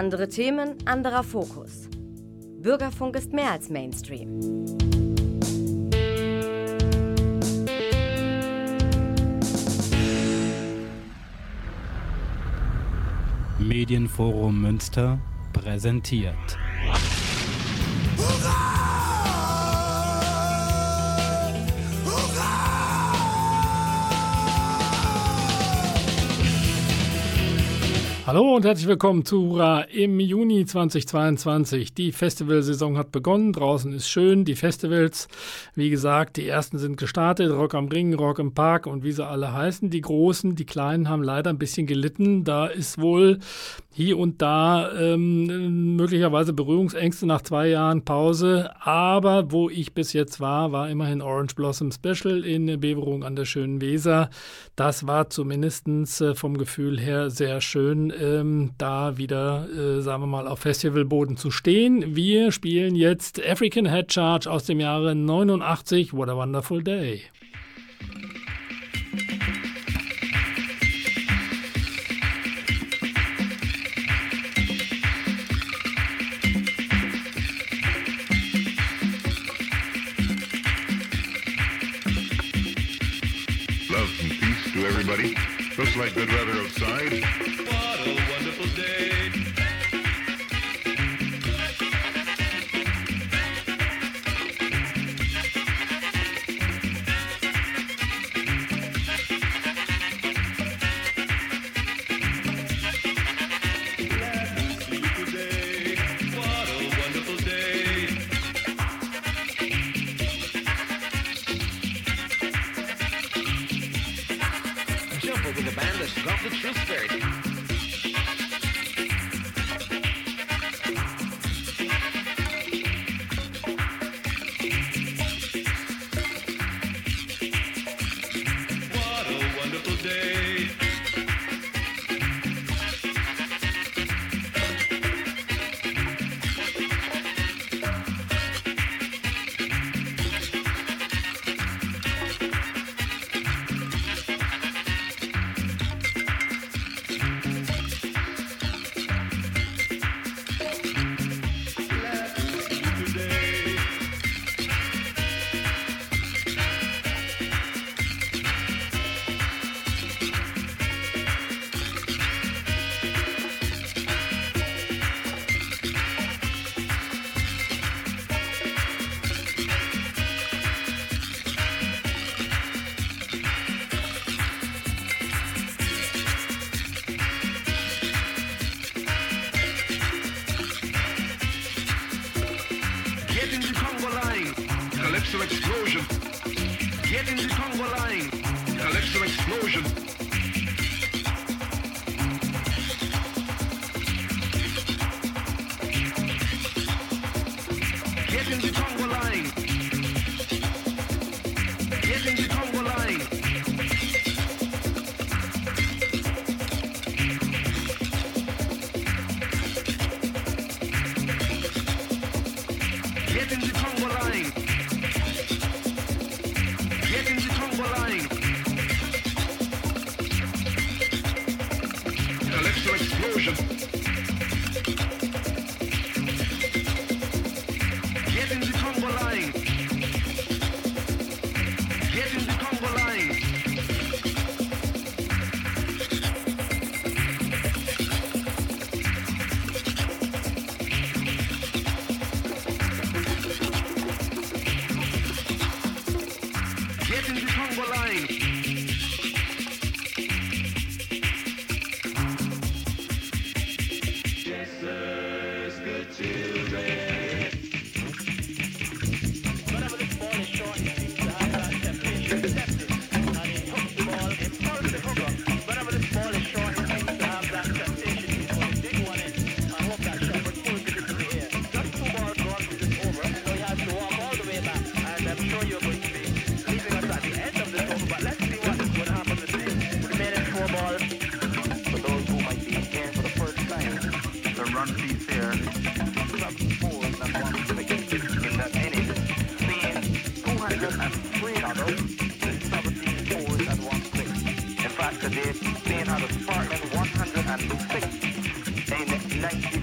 Andere Themen, anderer Fokus. Bürgerfunk ist mehr als Mainstream. Medienforum Münster präsentiert. Hallo und herzlich willkommen zu Hurra im Juni 2022. Die Festivalsaison hat begonnen, draußen ist schön, die Festivals, wie gesagt, die ersten sind gestartet, Rock am Ring, Rock im Park und wie sie alle heißen. Die großen, die kleinen haben leider ein bisschen gelitten. Da ist wohl hier und da ähm, möglicherweise Berührungsängste nach zwei Jahren Pause. Aber wo ich bis jetzt war, war immerhin Orange Blossom Special in Beverung an der schönen Weser. Das war zumindest äh, vom Gefühl her sehr schön ähm, da wieder, äh, sagen wir mal, auf Festivalboden zu stehen. Wir spielen jetzt African Head Charge aus dem Jahre 89. What a Wonderful Day. Everybody. Looks like good weather outside. What a wonderful day. Dr. J. Leonardo Sparkman 106 in 19.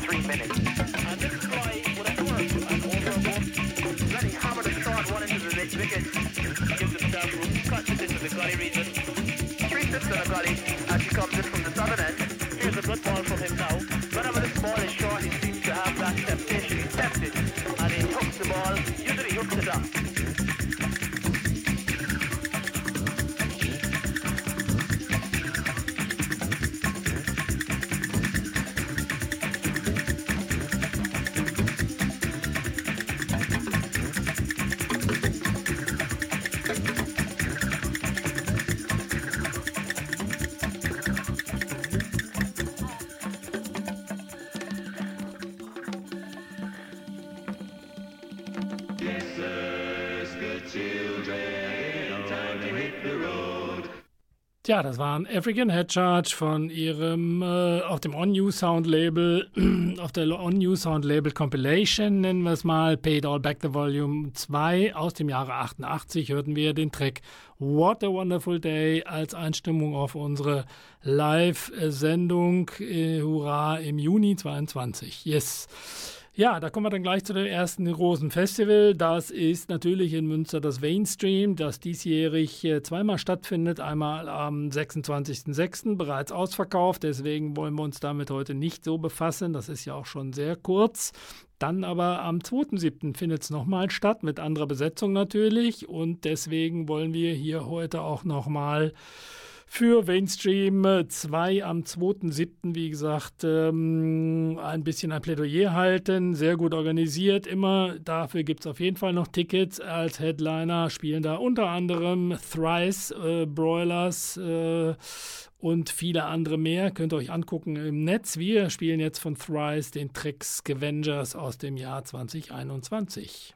Tja, das war ein African Head Charge von ihrem äh, auf dem On New Sound Label, auf der On New Sound Label Compilation, nennen wir es mal, Paid All Back the Volume 2 aus dem Jahre 88 hörten wir den Track What a Wonderful Day als Einstimmung auf unsere Live-Sendung äh, Hurra im Juni 22. Yes. Ja, da kommen wir dann gleich zu dem ersten großen Festival. Das ist natürlich in Münster das Mainstream, das diesjährig äh, zweimal stattfindet. Einmal am 26.06. bereits ausverkauft. Deswegen wollen wir uns damit heute nicht so befassen. Das ist ja auch schon sehr kurz. Dann aber am 2.7. findet es nochmal statt, mit anderer Besetzung natürlich. Und deswegen wollen wir hier heute auch nochmal für Mainstream 2 am 2.7., wie gesagt, ähm, ein bisschen ein Plädoyer halten. Sehr gut organisiert, immer. Dafür gibt es auf jeden Fall noch Tickets. Als Headliner spielen da unter anderem Thrice, äh, Broilers äh, und viele andere mehr. Könnt ihr euch angucken im Netz. Wir spielen jetzt von Thrice den Track Scavengers aus dem Jahr 2021.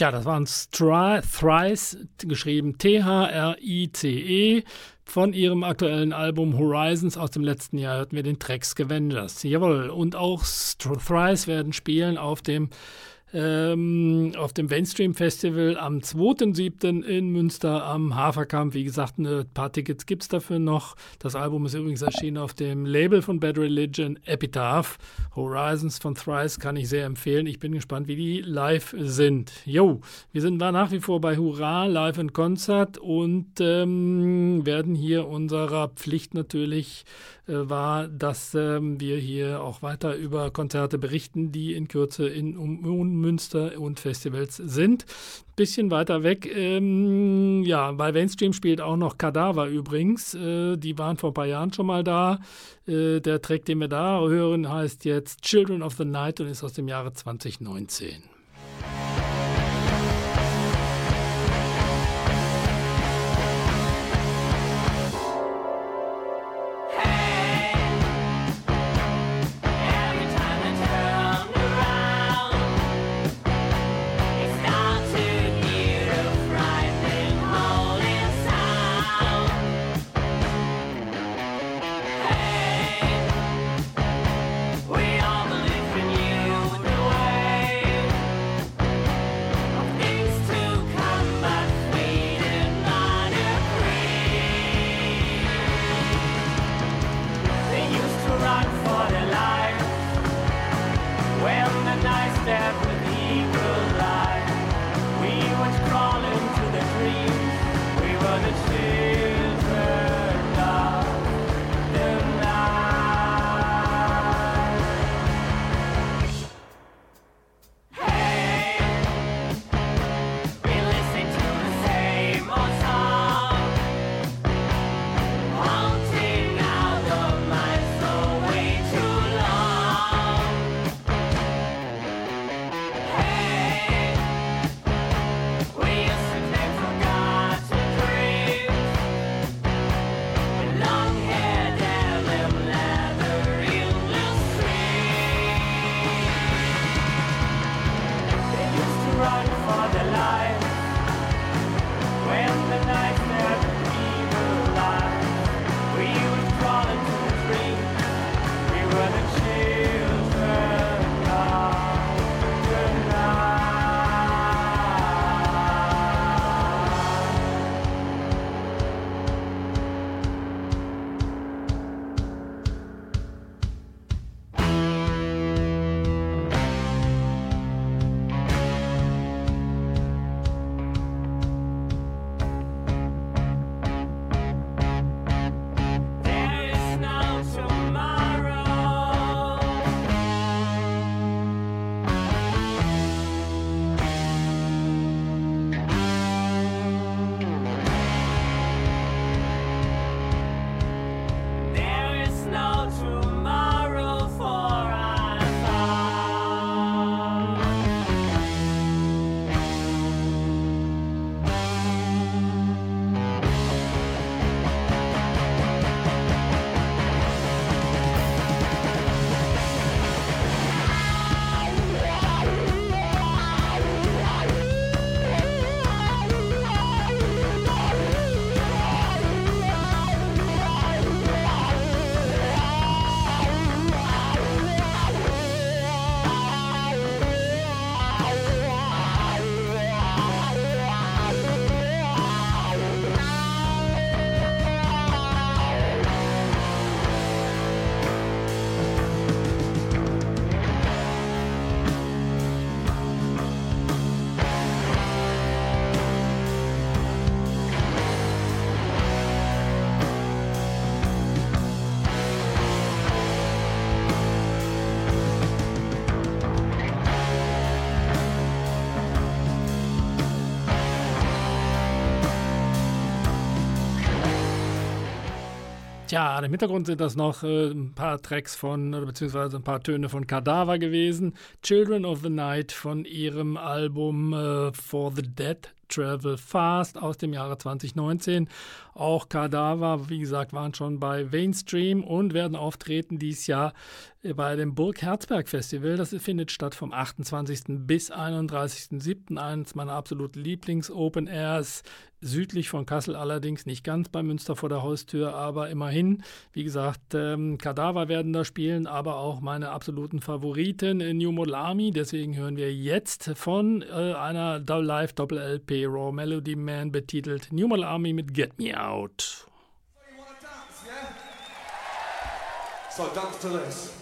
Tja, das waren Stri Thrice, geschrieben T-H-R-I-C-E. Von ihrem aktuellen Album Horizons aus dem letzten Jahr hörten wir den Track Scavengers. Jawohl, und auch Thrice werden spielen auf dem ähm, auf dem Mainstream Festival am 2.7. in Münster am Haferkamp. Wie gesagt, ein paar Tickets gibt es dafür noch. Das Album ist übrigens erschienen auf dem Label von Bad Religion, Epitaph. Horizons von Thrice kann ich sehr empfehlen. Ich bin gespannt, wie die live sind. Jo, wir sind nach wie vor bei Hurra, live in Konzert und ähm, werden hier unserer Pflicht natürlich äh, war, dass ähm, wir hier auch weiter über Konzerte berichten, die in Kürze in um, um Münster und Festivals sind. Bisschen weiter weg, ähm, ja, bei Mainstream spielt auch noch Kadaver übrigens. Äh, die waren vor ein paar Jahren schon mal da. Äh, der Track, den wir da hören, heißt jetzt Children of the Night und ist aus dem Jahre 2019. Tja, im Hintergrund sind das noch äh, ein paar Tracks von, beziehungsweise ein paar Töne von Kadaver gewesen. Children of the Night von ihrem Album äh, For the Dead Travel Fast aus dem Jahre 2019. Auch Kadaver, wie gesagt, waren schon bei Mainstream und werden auftreten dieses Jahr bei dem Burg Herzberg Festival. Das findet statt vom 28. bis 31.07. Eines meiner absoluten Lieblings-Open Airs. Südlich von Kassel allerdings, nicht ganz bei Münster vor der Haustür, aber immerhin. Wie gesagt, ähm, Kadaver werden da spielen, aber auch meine absoluten Favoriten in New Model Army. Deswegen hören wir jetzt von äh, einer Live-Doppel-LP Raw Melody Man betitelt New Model Army mit Get Me Out. So dance to this.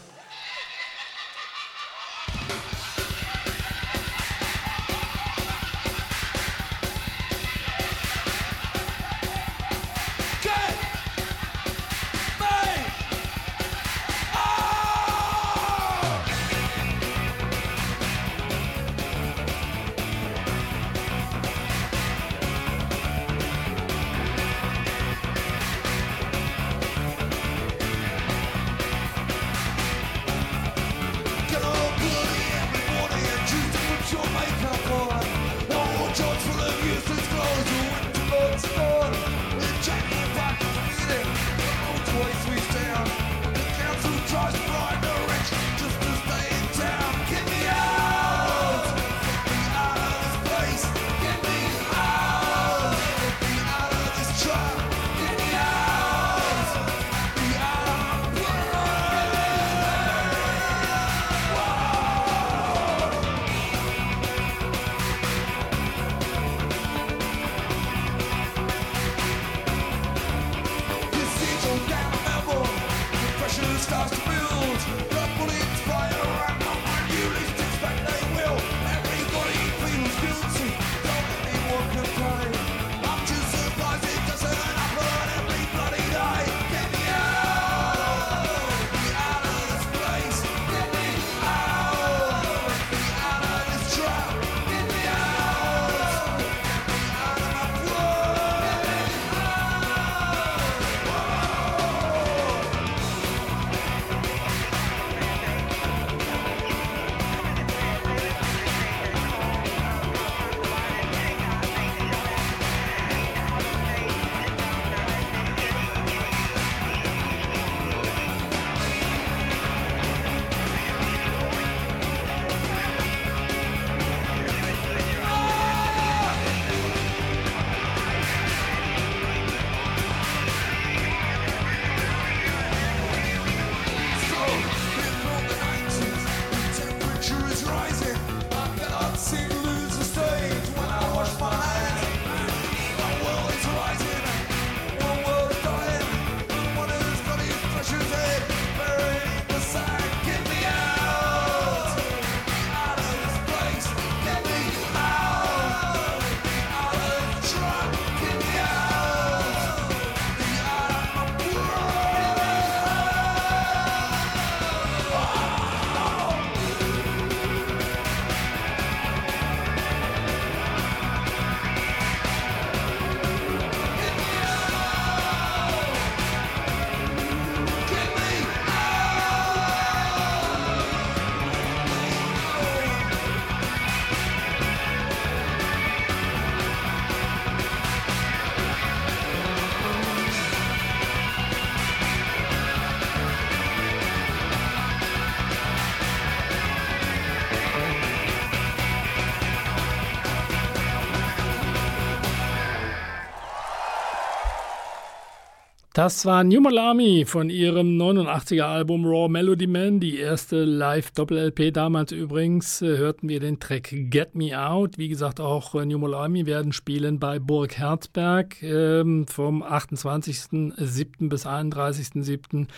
Das war New Malami von ihrem 89er Album Raw Melody Man, die erste Live-Doppel-LP damals übrigens. äh, Hörten wir den Track Get Me Out. Wie gesagt, auch äh, New Malami werden spielen bei Burg Herzberg ähm, vom 28.07. bis 31.07.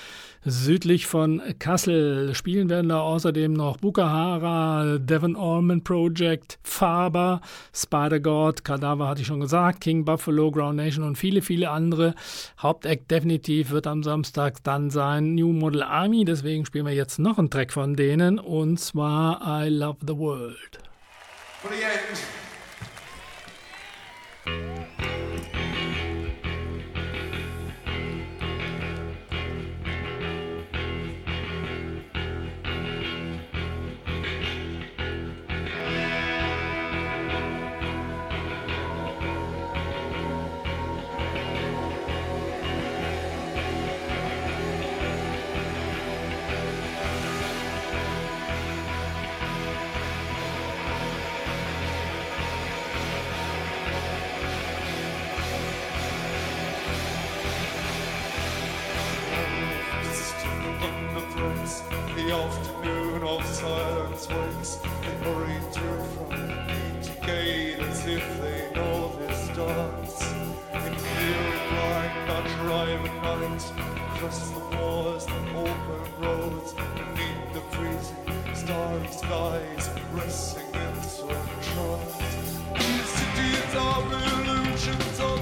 südlich von Kassel. Spielen werden da außerdem noch Bukahara, Devon Allman Project, Faber, Spider-God, Kadaver hatte ich schon gesagt, King Buffalo, Ground Nation und viele, viele andere. Hauptact definitiv wird am Samstag dann sein New Model Army. Deswegen spielen wir jetzt noch einen Track von denen und zwar I Love the World. 48. Starry skies, resting in some trance. These cities are illusions of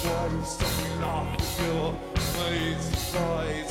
That's why you suck it off with your amazing eyes?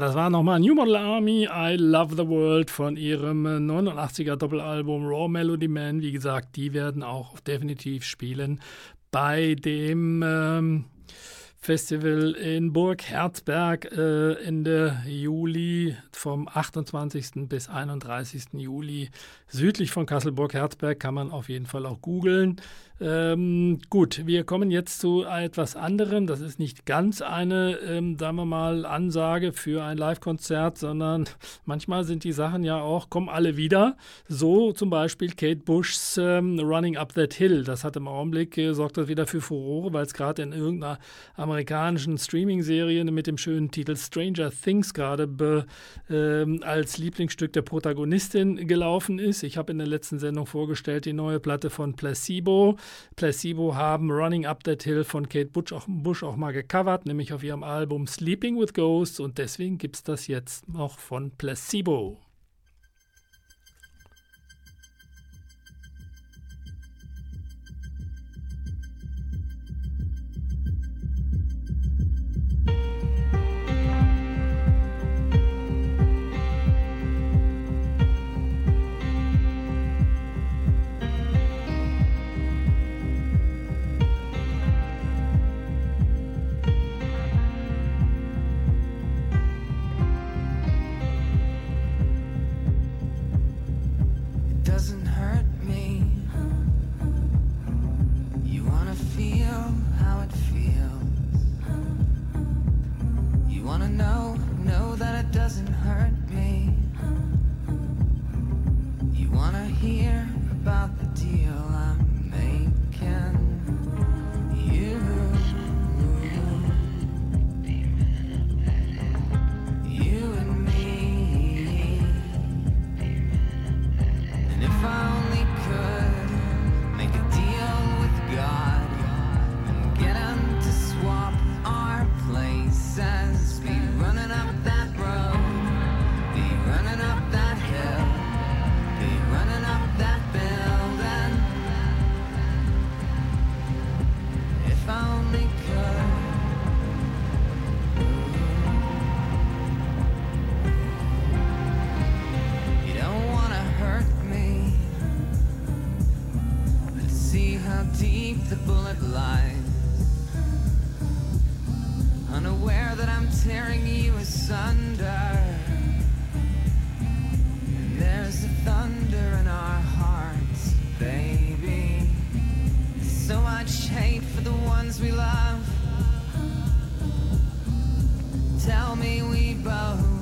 Das war nochmal New Model Army, I Love the World von ihrem äh, 89er Doppelalbum Raw Melody Man. Wie gesagt, die werden auch definitiv spielen bei dem ähm, Festival in Burg Herzberg äh, Ende Juli vom 28. bis 31. Juli südlich von Kasselburg Herzberg kann man auf jeden Fall auch googeln. Ähm, gut, wir kommen jetzt zu etwas anderem. Das ist nicht ganz eine, ähm, sagen wir mal, Ansage für ein Live-Konzert, sondern manchmal sind die Sachen ja auch, kommen alle wieder. So zum Beispiel Kate Bushs ähm, Running Up That Hill. Das hat im Augenblick, äh, sorgt das wieder für Furore, weil es gerade in irgendeiner amerikanischen Streaming-Serie mit dem schönen Titel Stranger Things gerade ähm, als Lieblingsstück der Protagonistin gelaufen ist. Ich habe in der letzten Sendung vorgestellt die neue Platte von Placebo. Placebo haben Running Up That Hill von Kate Bush auch, Bush auch mal gecovert, nämlich auf ihrem Album Sleeping with Ghosts und deswegen gibt es das jetzt noch von Placebo. Much hate for the ones we love. Tell me we both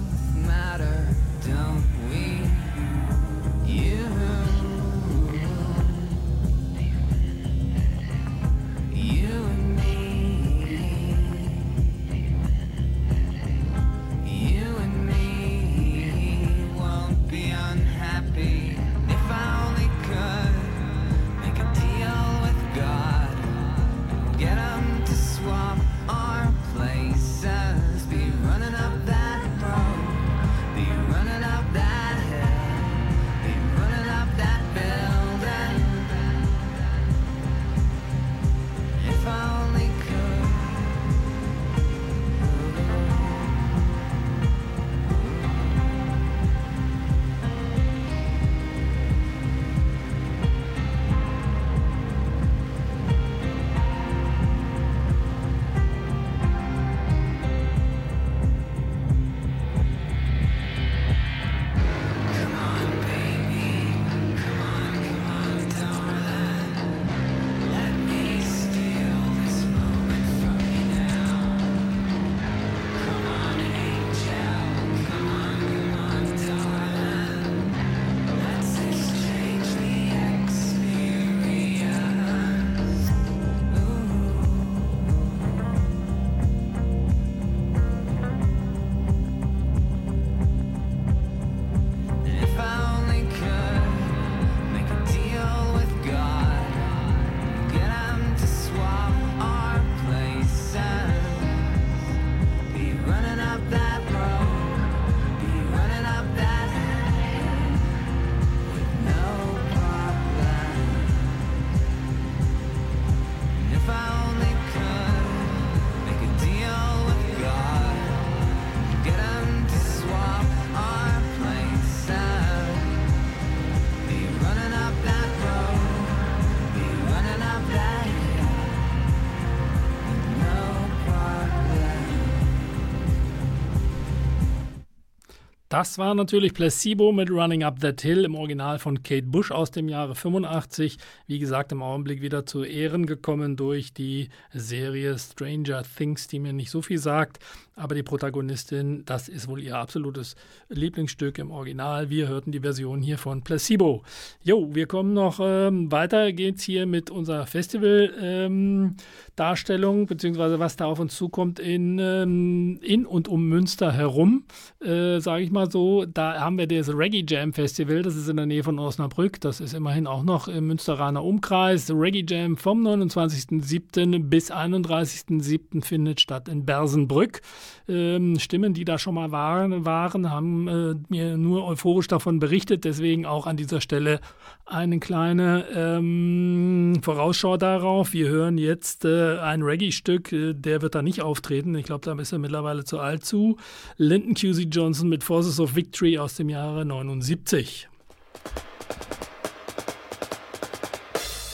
Das war natürlich Placebo mit Running Up That Hill im Original von Kate Bush aus dem Jahre 85. Wie gesagt, im Augenblick wieder zu Ehren gekommen durch die Serie Stranger Things, die mir nicht so viel sagt. Aber die Protagonistin, das ist wohl ihr absolutes Lieblingsstück im Original. Wir hörten die Version hier von Placebo. Jo, wir kommen noch ähm, weiter. Geht's hier mit unserer Festival-Darstellung, beziehungsweise was da auf uns zukommt in, ähm, in und um Münster herum, äh, sage ich mal so. Da haben wir das Reggae Jam Festival, das ist in der Nähe von Osnabrück. Das ist immerhin auch noch im Münsteraner Umkreis. Reggae Jam vom 29.07. bis 31.07. findet statt in Bersenbrück. Ähm, Stimmen, die da schon mal waren, waren haben äh, mir nur euphorisch davon berichtet. Deswegen auch an dieser Stelle eine kleine ähm, Vorausschau darauf. Wir hören jetzt äh, ein Reggae-Stück, äh, der wird da nicht auftreten. Ich glaube, da ist er mittlerweile zu alt zu. Lyndon QC Johnson mit Forces of Victory aus dem Jahre 79.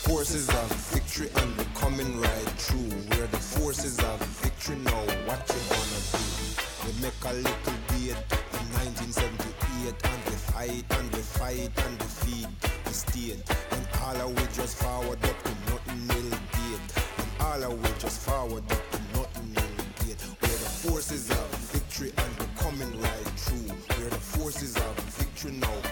Forces of victory and we're coming right through. We're the forces of victory now. What you gonna do? We make a little beat in 1978 and we fight and we fight and defeat the state. And all of we just forward up to nothing will get. And all of we just forward up to nothing will get. We're the forces of victory and we're coming right through. We're the forces of victory now.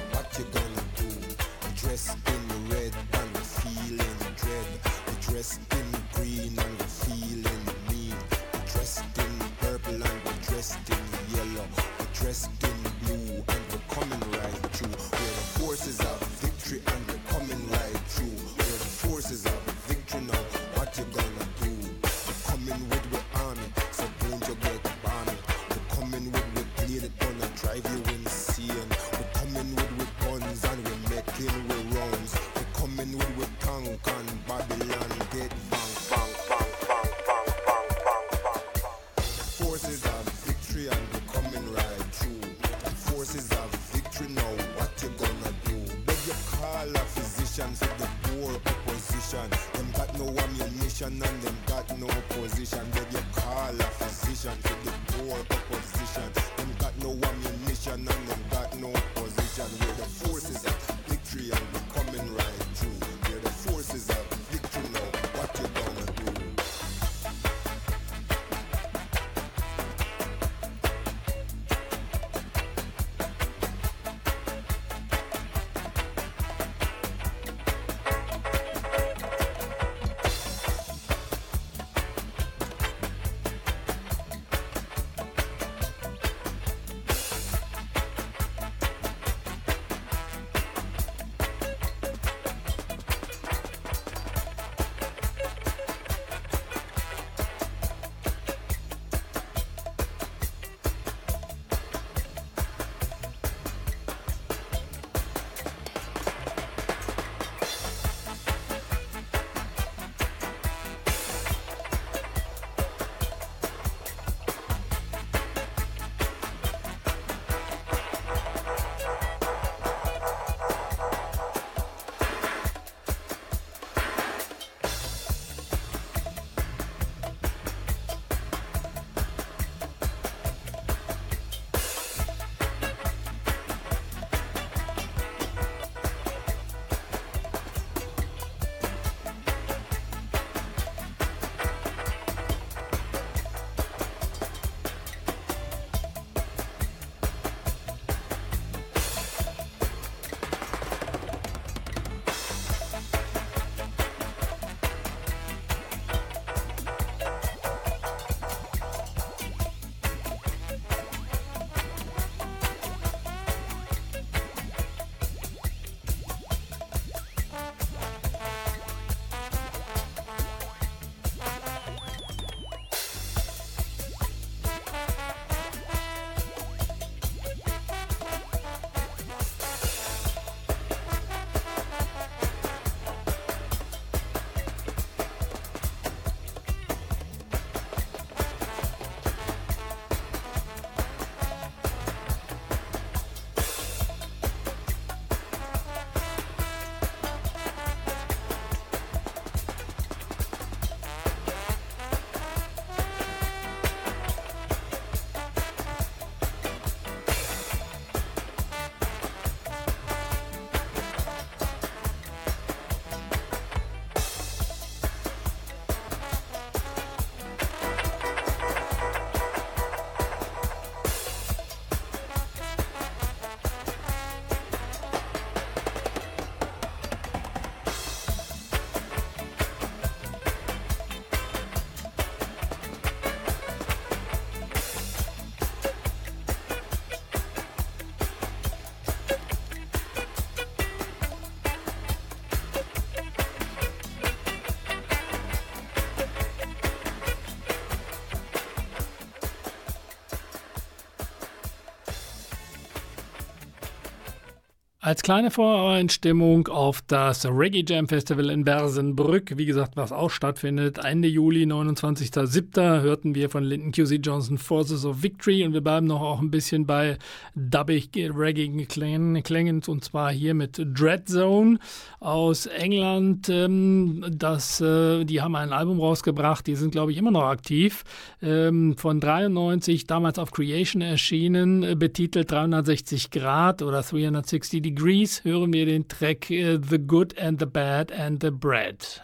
Als kleine Voreinstimmung auf das Reggae Jam Festival in Bersenbrück, wie gesagt, was auch stattfindet, Ende Juli, 29.07. hörten wir von Linton QC Johnson Forces of Victory. Und wir bleiben noch auch ein bisschen bei dubbig Reggae Klängen und zwar hier mit Dread Zone aus England. Ähm, Das, äh, die haben ein Album rausgebracht, die sind glaube ich immer noch aktiv, ähm, von 93, damals auf Creation erschienen, äh, betitelt 360 Grad oder 360 Degrees, hören wir den Track äh, The Good and the Bad and the Bread.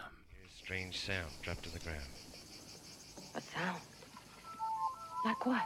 Strange sound. dropped to the ground. A sound. Like what?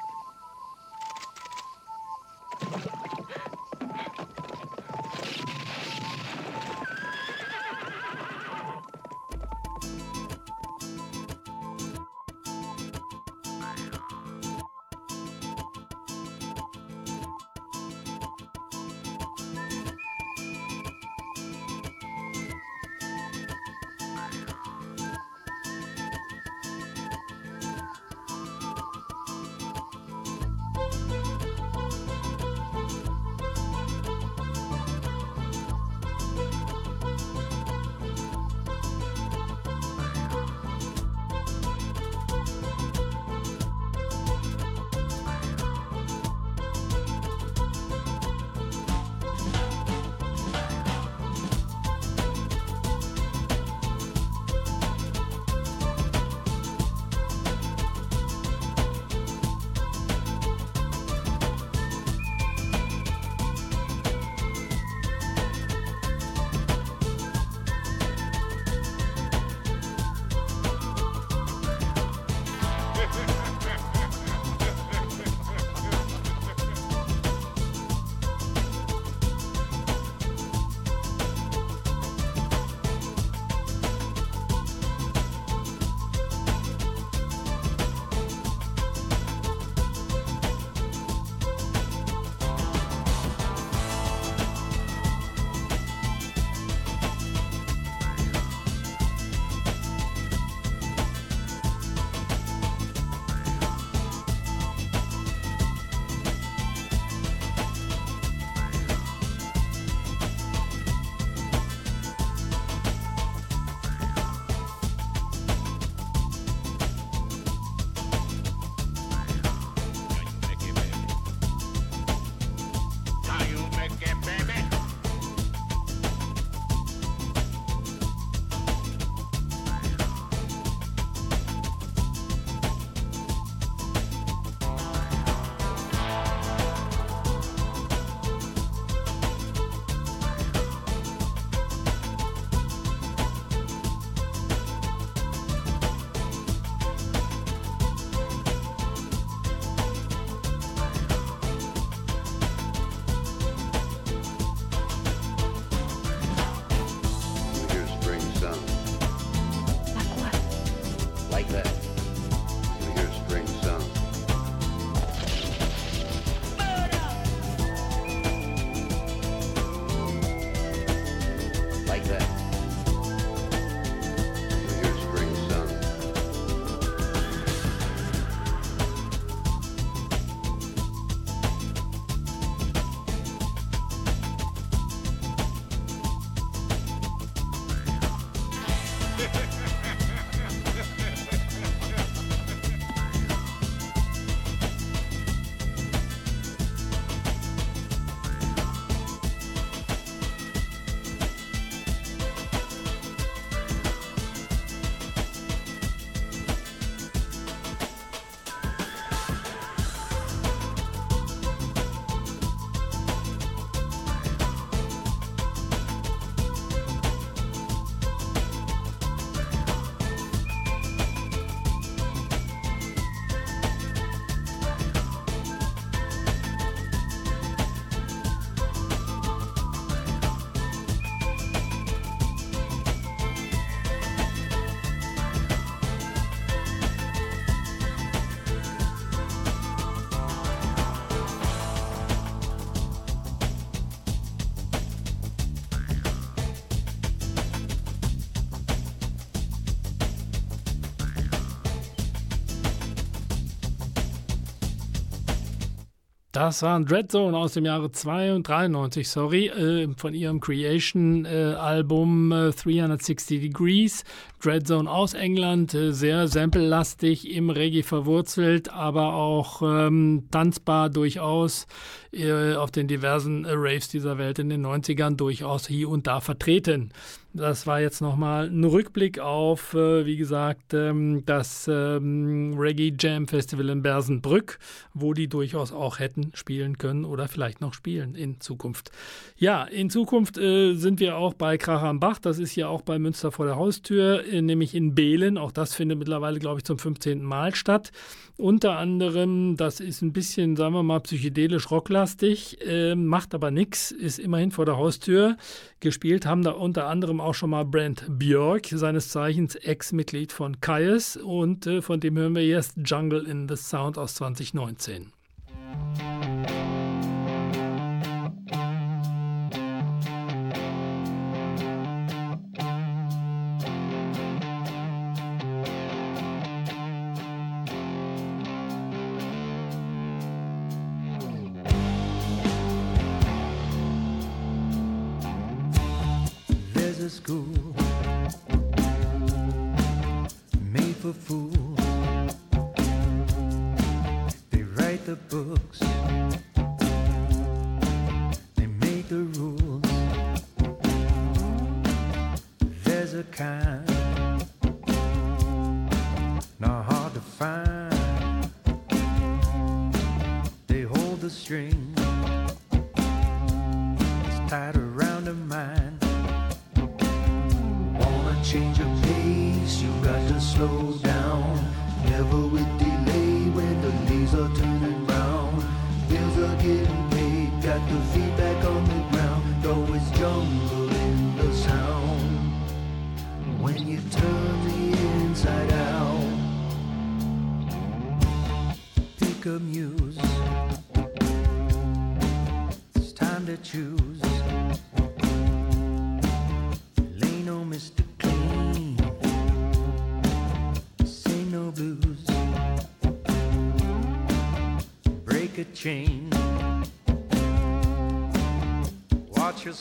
Das war ein Dreadzone aus dem Jahre 92, sorry, äh, von ihrem Creation-Album äh, 360 Degrees. Dreadzone aus England, äh, sehr sample-lastig, im Reggae verwurzelt, aber auch ähm, tanzbar durchaus äh, auf den diversen äh, Raves dieser Welt in den 90ern durchaus hier und da vertreten. Das war jetzt nochmal ein Rückblick auf, äh, wie gesagt, ähm, das ähm, Reggae Jam Festival in Bersenbrück, wo die durchaus auch hätten spielen können oder vielleicht noch spielen in Zukunft. Ja, in Zukunft äh, sind wir auch bei Kracher am Bach. Das ist ja auch bei Münster vor der Haustür, äh, nämlich in Behlen. Auch das findet mittlerweile, glaube ich, zum 15. Mal statt. Unter anderem, das ist ein bisschen, sagen wir mal, psychedelisch rocklastig, äh, macht aber nichts, ist immerhin vor der Haustür. Gespielt haben da unter anderem auch schon mal Brent Björk, seines Zeichens Ex-Mitglied von Kaius und äh, von dem hören wir jetzt Jungle in the Sound aus 2019.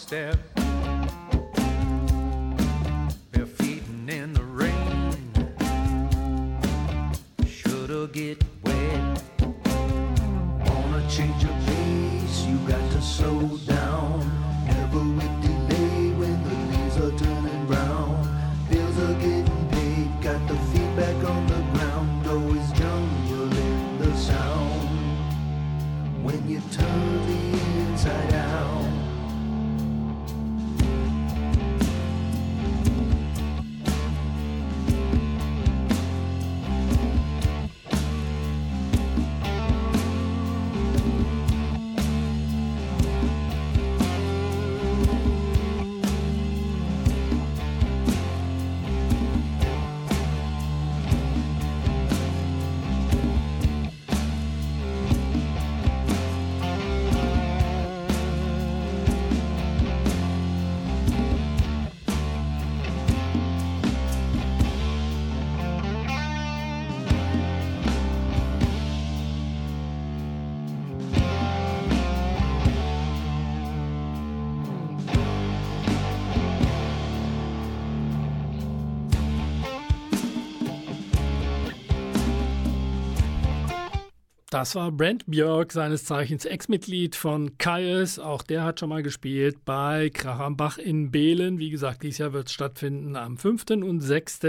Step. Bare feet in the rain. Shoulda get wet. Wanna change your pace? You got to slow down. Das war Brent Björk, seines Zeichens Ex-Mitglied von Kaius. Auch der hat schon mal gespielt bei Krach am Bach in Behlen. Wie gesagt, dieses Jahr wird es stattfinden am 5. und 6.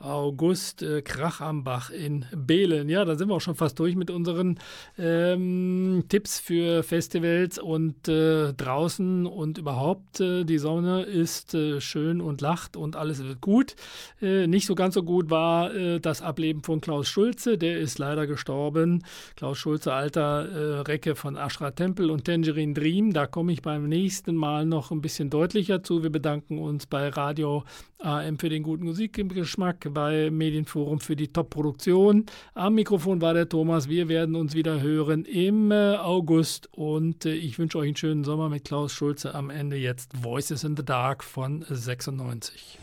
August äh, Krach am Bach in Behlen. Ja, da sind wir auch schon fast durch mit unseren ähm, Tipps für Festivals und äh, draußen und überhaupt. Äh, die Sonne ist äh, schön und lacht und alles wird gut. Äh, nicht so ganz so gut war äh, das Ableben von Klaus Schulze. Der ist leider gestorben. Klaus Schulze, alter Recke von Ashra Tempel und Tangerine Dream. Da komme ich beim nächsten Mal noch ein bisschen deutlicher zu. Wir bedanken uns bei Radio AM für den guten Musikgeschmack bei Medienforum für die Top-Produktion. Am Mikrofon war der Thomas. Wir werden uns wieder hören im äh, August und äh, ich wünsche euch einen schönen Sommer mit Klaus Schulze am Ende jetzt Voices in the Dark von 96.